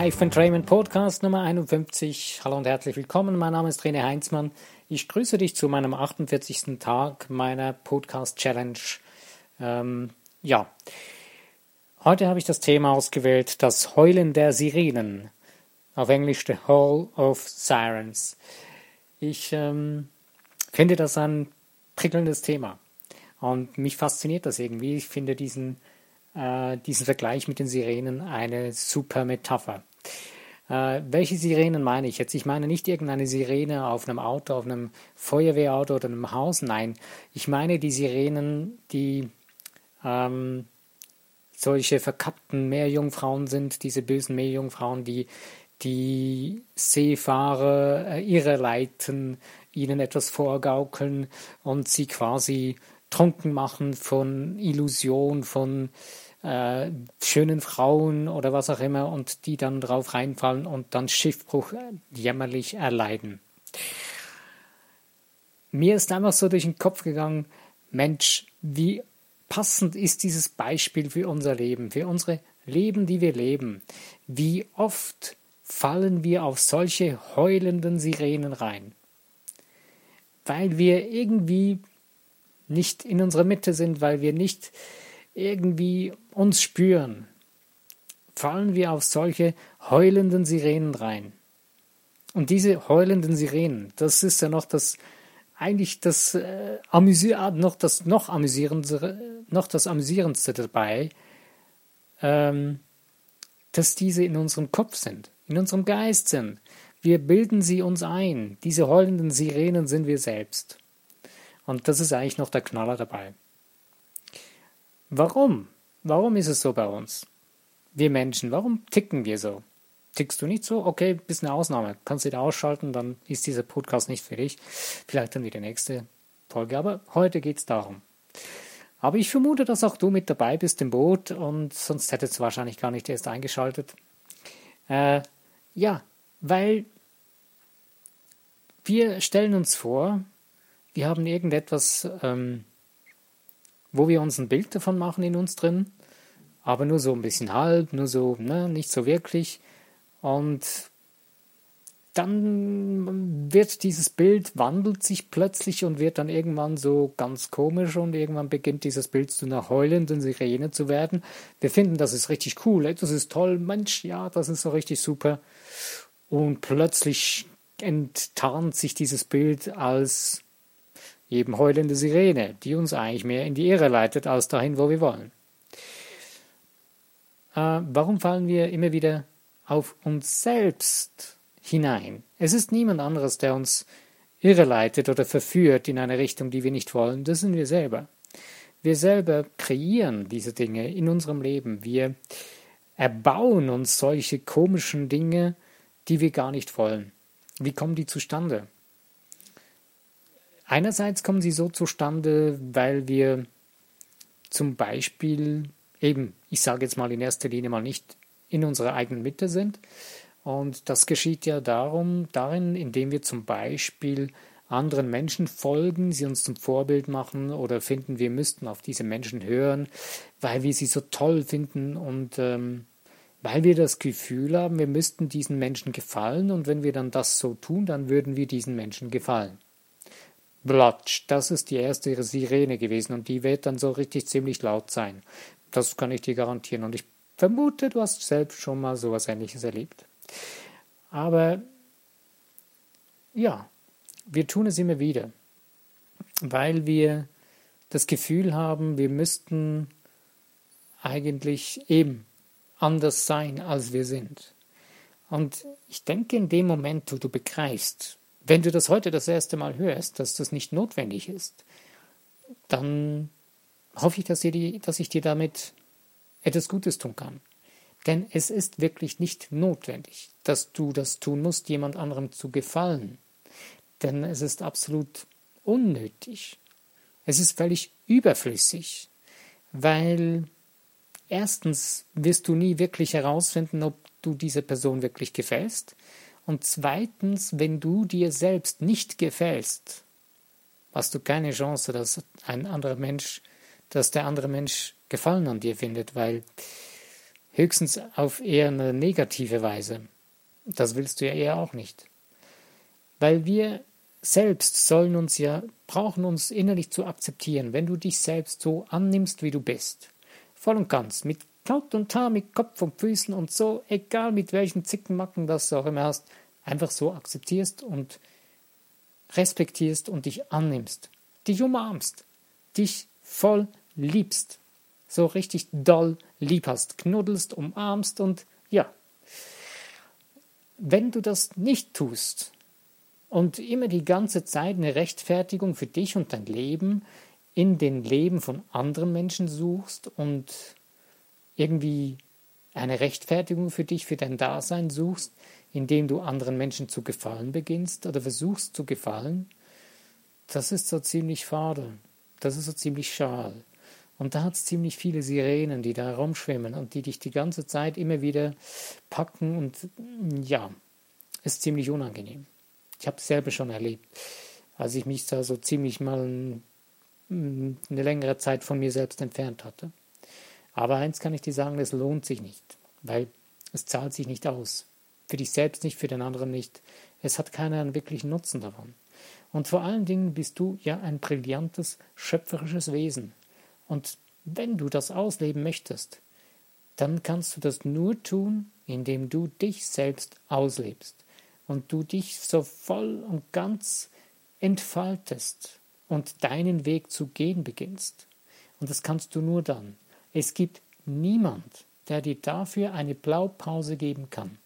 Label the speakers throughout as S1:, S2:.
S1: Live Entrainment Podcast Nummer 51. Hallo und herzlich willkommen. Mein Name ist René Heinzmann. Ich grüße dich zu meinem 48. Tag meiner Podcast Challenge. Ähm, ja, heute habe ich das Thema ausgewählt: das Heulen der Sirenen. Auf Englisch The Hall of Sirens. Ich ähm, finde das ein prickelndes Thema und mich fasziniert das irgendwie. Ich finde diesen äh, diesen Vergleich mit den Sirenen eine super Metapher. Äh, welche Sirenen meine ich jetzt? Ich meine nicht irgendeine Sirene auf einem Auto, auf einem Feuerwehrauto oder einem Haus. Nein, ich meine die Sirenen, die ähm, solche verkappten Meerjungfrauen sind, diese bösen Meerjungfrauen, die die Seefahrer äh, irreleiten, ihnen etwas vorgaukeln und sie quasi trunken machen von Illusion, von äh, schönen Frauen oder was auch immer und die dann drauf reinfallen und dann Schiffbruch jämmerlich erleiden. Mir ist einfach so durch den Kopf gegangen, Mensch, wie passend ist dieses Beispiel für unser Leben, für unsere Leben, die wir leben. Wie oft fallen wir auf solche heulenden Sirenen rein, weil wir irgendwie nicht in unserer Mitte sind, weil wir nicht irgendwie uns spüren, fallen wir auf solche heulenden Sirenen rein. Und diese heulenden Sirenen, das ist ja noch das eigentlich das äh, amüsier noch das noch amüsierendste noch das amüsierendste dabei, ähm, dass diese in unserem Kopf sind, in unserem Geist sind. Wir bilden sie uns ein. Diese heulenden Sirenen sind wir selbst. Und das ist eigentlich noch der Knaller dabei. Warum? Warum ist es so bei uns? Wir Menschen, warum ticken wir so? Tickst du nicht so? Okay, bist eine Ausnahme. Kannst du wieder ausschalten, dann ist dieser Podcast nicht für dich. Vielleicht dann wieder nächste Folge. Aber heute geht es darum. Aber ich vermute, dass auch du mit dabei bist im Boot und sonst hättest du wahrscheinlich gar nicht erst eingeschaltet. Äh, ja, weil wir stellen uns vor, wir haben irgendetwas, ähm, wo wir uns ein Bild davon machen in uns drin, aber nur so ein bisschen halb, nur so, ne, nicht so wirklich. Und dann wird dieses Bild, wandelt sich plötzlich und wird dann irgendwann so ganz komisch und irgendwann beginnt dieses Bild zu einer heulenden Sirene zu werden. Wir finden, das ist richtig cool, das ist toll, Mensch, ja, das ist so richtig super. Und plötzlich enttarnt sich dieses Bild als eben heulende Sirene, die uns eigentlich mehr in die Irre leitet als dahin, wo wir wollen. Äh, warum fallen wir immer wieder auf uns selbst hinein? Es ist niemand anderes, der uns irreleitet oder verführt in eine Richtung, die wir nicht wollen. Das sind wir selber. Wir selber kreieren diese Dinge in unserem Leben. Wir erbauen uns solche komischen Dinge, die wir gar nicht wollen. Wie kommen die zustande? Einerseits kommen sie so zustande, weil wir zum Beispiel eben, ich sage jetzt mal in erster Linie mal nicht in unserer eigenen Mitte sind. Und das geschieht ja darum, darin, indem wir zum Beispiel anderen Menschen folgen, sie uns zum Vorbild machen oder finden, wir müssten auf diese Menschen hören, weil wir sie so toll finden und ähm, weil wir das Gefühl haben, wir müssten diesen Menschen gefallen und wenn wir dann das so tun, dann würden wir diesen Menschen gefallen. Blatsch, das ist die erste Sirene gewesen und die wird dann so richtig ziemlich laut sein. Das kann ich dir garantieren und ich vermute, du hast selbst schon mal sowas ähnliches erlebt. Aber ja, wir tun es immer wieder, weil wir das Gefühl haben, wir müssten eigentlich eben anders sein, als wir sind. Und ich denke, in dem Moment, wo du begreifst, wenn du das heute das erste Mal hörst, dass das nicht notwendig ist, dann hoffe ich, dass, die, dass ich dir damit etwas Gutes tun kann. Denn es ist wirklich nicht notwendig, dass du das tun musst, jemand anderem zu gefallen. Denn es ist absolut unnötig. Es ist völlig überflüssig, weil erstens wirst du nie wirklich herausfinden, ob du dieser Person wirklich gefällst. Und zweitens, wenn du dir selbst nicht gefällst, hast du keine Chance, dass ein anderer Mensch, dass der andere Mensch Gefallen an dir findet, weil höchstens auf eher eine negative Weise. Das willst du ja eher auch nicht. Weil wir selbst sollen uns ja, brauchen uns innerlich zu akzeptieren, wenn du dich selbst so annimmst, wie du bist. Voll und ganz, mit Haut und Haar, mit Kopf und Füßen und so, egal mit welchen Zickenmacken das du auch immer hast, einfach so akzeptierst und respektierst und dich annimmst, dich umarmst, dich voll liebst, so richtig doll lieb hast, knuddelst, umarmst und ja. Wenn du das nicht tust und immer die ganze Zeit eine Rechtfertigung für dich und dein Leben in den Leben von anderen Menschen suchst und irgendwie eine Rechtfertigung für dich, für dein Dasein suchst, indem du anderen Menschen zu gefallen beginnst oder versuchst zu gefallen, das ist so ziemlich fade. Das ist so ziemlich schal. Und da hat es ziemlich viele Sirenen, die da rumschwimmen und die dich die ganze Zeit immer wieder packen und ja, ist ziemlich unangenehm. Ich habe es selber schon erlebt, als ich mich da so ziemlich mal eine längere Zeit von mir selbst entfernt hatte. Aber eins kann ich dir sagen, es lohnt sich nicht, weil es zahlt sich nicht aus. Für dich selbst nicht, für den anderen nicht. Es hat keinen wirklichen Nutzen davon. Und vor allen Dingen bist du ja ein brillantes, schöpferisches Wesen. Und wenn du das ausleben möchtest, dann kannst du das nur tun, indem du dich selbst auslebst und du dich so voll und ganz entfaltest und deinen Weg zu gehen beginnst. Und das kannst du nur dann. Es gibt niemand, der dir dafür eine Blaupause geben kann.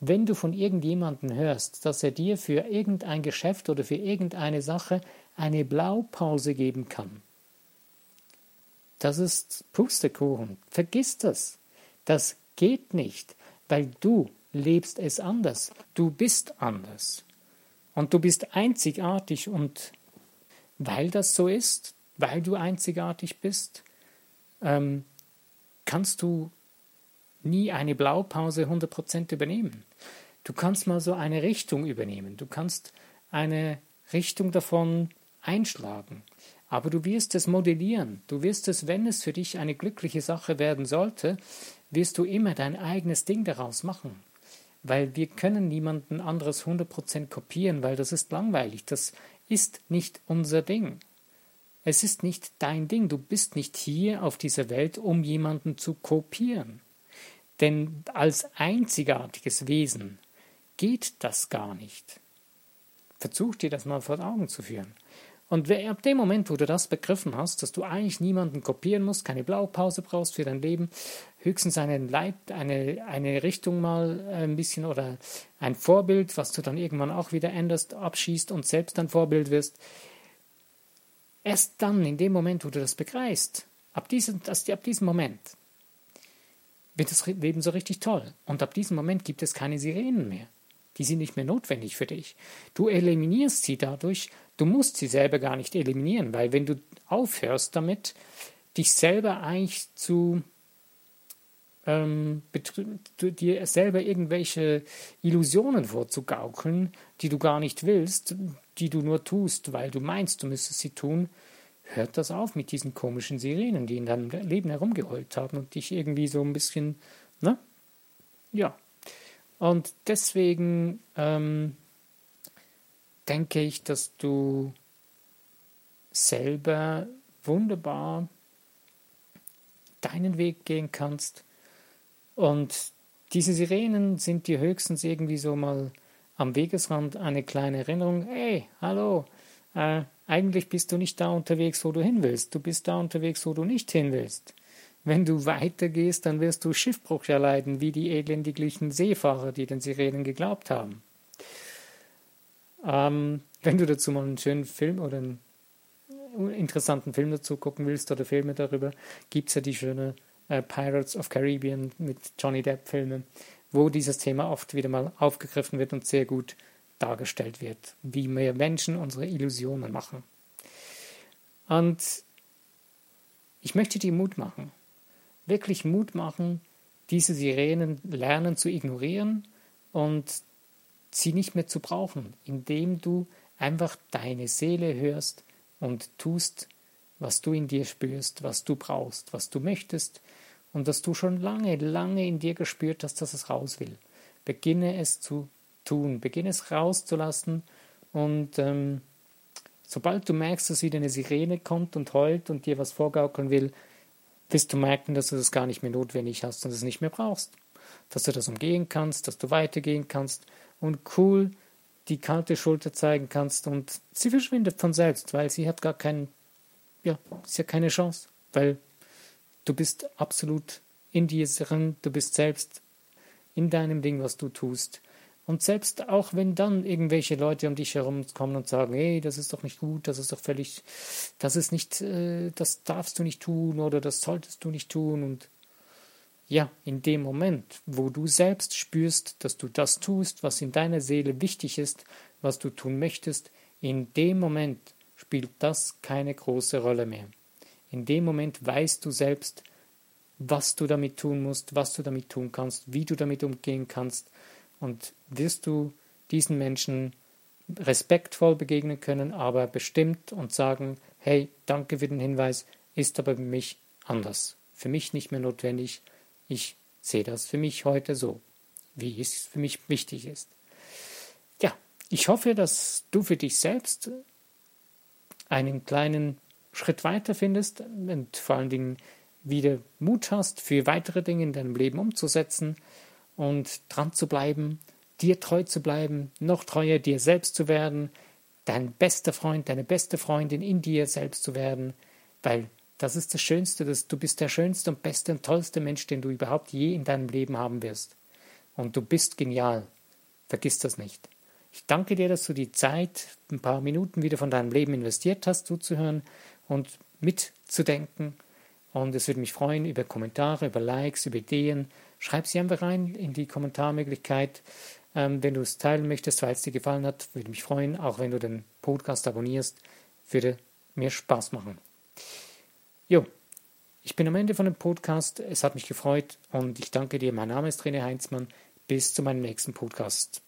S1: Wenn du von irgendjemandem hörst, dass er dir für irgendein Geschäft oder für irgendeine Sache eine Blaupause geben kann, das ist Pustekuchen. Vergiss das. Das geht nicht, weil du lebst es anders. Du bist anders. Und du bist einzigartig und weil das so ist, weil du einzigartig bist, ähm, kannst du nie eine Blaupause 100% übernehmen. Du kannst mal so eine Richtung übernehmen, du kannst eine Richtung davon einschlagen, aber du wirst es modellieren, du wirst es, wenn es für dich eine glückliche Sache werden sollte, wirst du immer dein eigenes Ding daraus machen. Weil wir können niemanden anderes 100% kopieren, weil das ist langweilig, das ist nicht unser Ding. Es ist nicht dein Ding, du bist nicht hier auf dieser Welt, um jemanden zu kopieren. Denn als einzigartiges Wesen geht das gar nicht. Versuch dir das mal vor Augen zu führen. Und ab dem Moment, wo du das begriffen hast, dass du eigentlich niemanden kopieren musst, keine Blaupause brauchst für dein Leben, höchstens einen Leit, eine, eine Richtung mal äh, ein bisschen oder ein Vorbild, was du dann irgendwann auch wieder änderst, abschießt und selbst ein Vorbild wirst, erst dann, in dem Moment, wo du das begreifst, ab diesem, ab diesem Moment, wird das Leben so richtig toll. Und ab diesem Moment gibt es keine Sirenen mehr. Die sind nicht mehr notwendig für dich. Du eliminierst sie dadurch, du musst sie selber gar nicht eliminieren, weil wenn du aufhörst damit, dich selber eigentlich zu ähm, dir selber irgendwelche Illusionen vorzugaukeln, die du gar nicht willst, die du nur tust, weil du meinst, du müsstest sie tun, hört das auf mit diesen komischen Sirenen, die in deinem Leben herumgeheult haben und dich irgendwie so ein bisschen, ne? Ja. Und deswegen ähm, denke ich, dass du selber wunderbar deinen Weg gehen kannst. Und diese Sirenen sind dir höchstens irgendwie so mal am Wegesrand eine kleine Erinnerung. Hey, hallo, äh, eigentlich bist du nicht da unterwegs, wo du hin willst. Du bist da unterwegs, wo du nicht hin willst. Wenn du weitergehst, dann wirst du Schiffbruch erleiden, wie die elendiglichen Seefahrer, die den Sirenen geglaubt haben. Ähm, wenn du dazu mal einen schönen Film oder einen interessanten Film dazu gucken willst oder Filme darüber, gibt es ja die schöne äh, Pirates of Caribbean mit Johnny Depp Filme, wo dieses Thema oft wieder mal aufgegriffen wird und sehr gut dargestellt wird, wie wir Menschen unsere Illusionen machen. Und ich möchte dir Mut machen, wirklich Mut machen, diese Sirenen lernen zu ignorieren und sie nicht mehr zu brauchen, indem du einfach deine Seele hörst und tust, was du in dir spürst, was du brauchst, was du möchtest und dass du schon lange, lange in dir gespürt hast, dass es raus will. Beginne es zu tun, beginne es rauszulassen und ähm, sobald du merkst, dass wieder eine Sirene kommt und heult und dir was vorgaukeln will, wirst du merken, dass du das gar nicht mehr notwendig hast und es nicht mehr brauchst. Dass du das umgehen kannst, dass du weitergehen kannst und cool die kalte Schulter zeigen kannst und sie verschwindet von selbst, weil sie hat gar keinen, ja, sie hat keine Chance, weil du bist absolut in dir drin, du bist selbst in deinem Ding, was du tust. Und selbst auch wenn dann irgendwelche Leute um dich herum kommen und sagen, hey, das ist doch nicht gut, das ist doch völlig, das ist nicht, äh, das darfst du nicht tun oder das solltest du nicht tun und ja, in dem Moment, wo du selbst spürst, dass du das tust, was in deiner Seele wichtig ist, was du tun möchtest, in dem Moment spielt das keine große Rolle mehr. In dem Moment weißt du selbst, was du damit tun musst, was du damit tun kannst, wie du damit umgehen kannst und wirst du diesen Menschen respektvoll begegnen können, aber bestimmt und sagen, hey, danke für den Hinweis, ist aber für mich anders, für mich nicht mehr notwendig, ich sehe das für mich heute so, wie es für mich wichtig ist. Ja, ich hoffe, dass du für dich selbst einen kleinen Schritt weiter findest und vor allen Dingen wieder Mut hast, für weitere Dinge in deinem Leben umzusetzen und dran zu bleiben, dir treu zu bleiben, noch treuer dir selbst zu werden, dein bester Freund, deine beste Freundin in dir selbst zu werden, weil das ist das Schönste, dass du bist der schönste und beste und tollste Mensch, den du überhaupt je in deinem Leben haben wirst. Und du bist genial. Vergiss das nicht. Ich danke dir, dass du die Zeit, ein paar Minuten wieder von deinem Leben investiert hast, zuzuhören und mitzudenken. Und es würde mich freuen über Kommentare, über Likes, über Ideen. Schreib sie einfach rein in die Kommentarmöglichkeit. Ähm, wenn du es teilen möchtest, weil es dir gefallen hat, würde mich freuen. Auch wenn du den Podcast abonnierst, würde mir Spaß machen. Jo, ich bin am Ende von dem Podcast. Es hat mich gefreut und ich danke dir. Mein Name ist René Heinzmann. Bis zu meinem nächsten Podcast.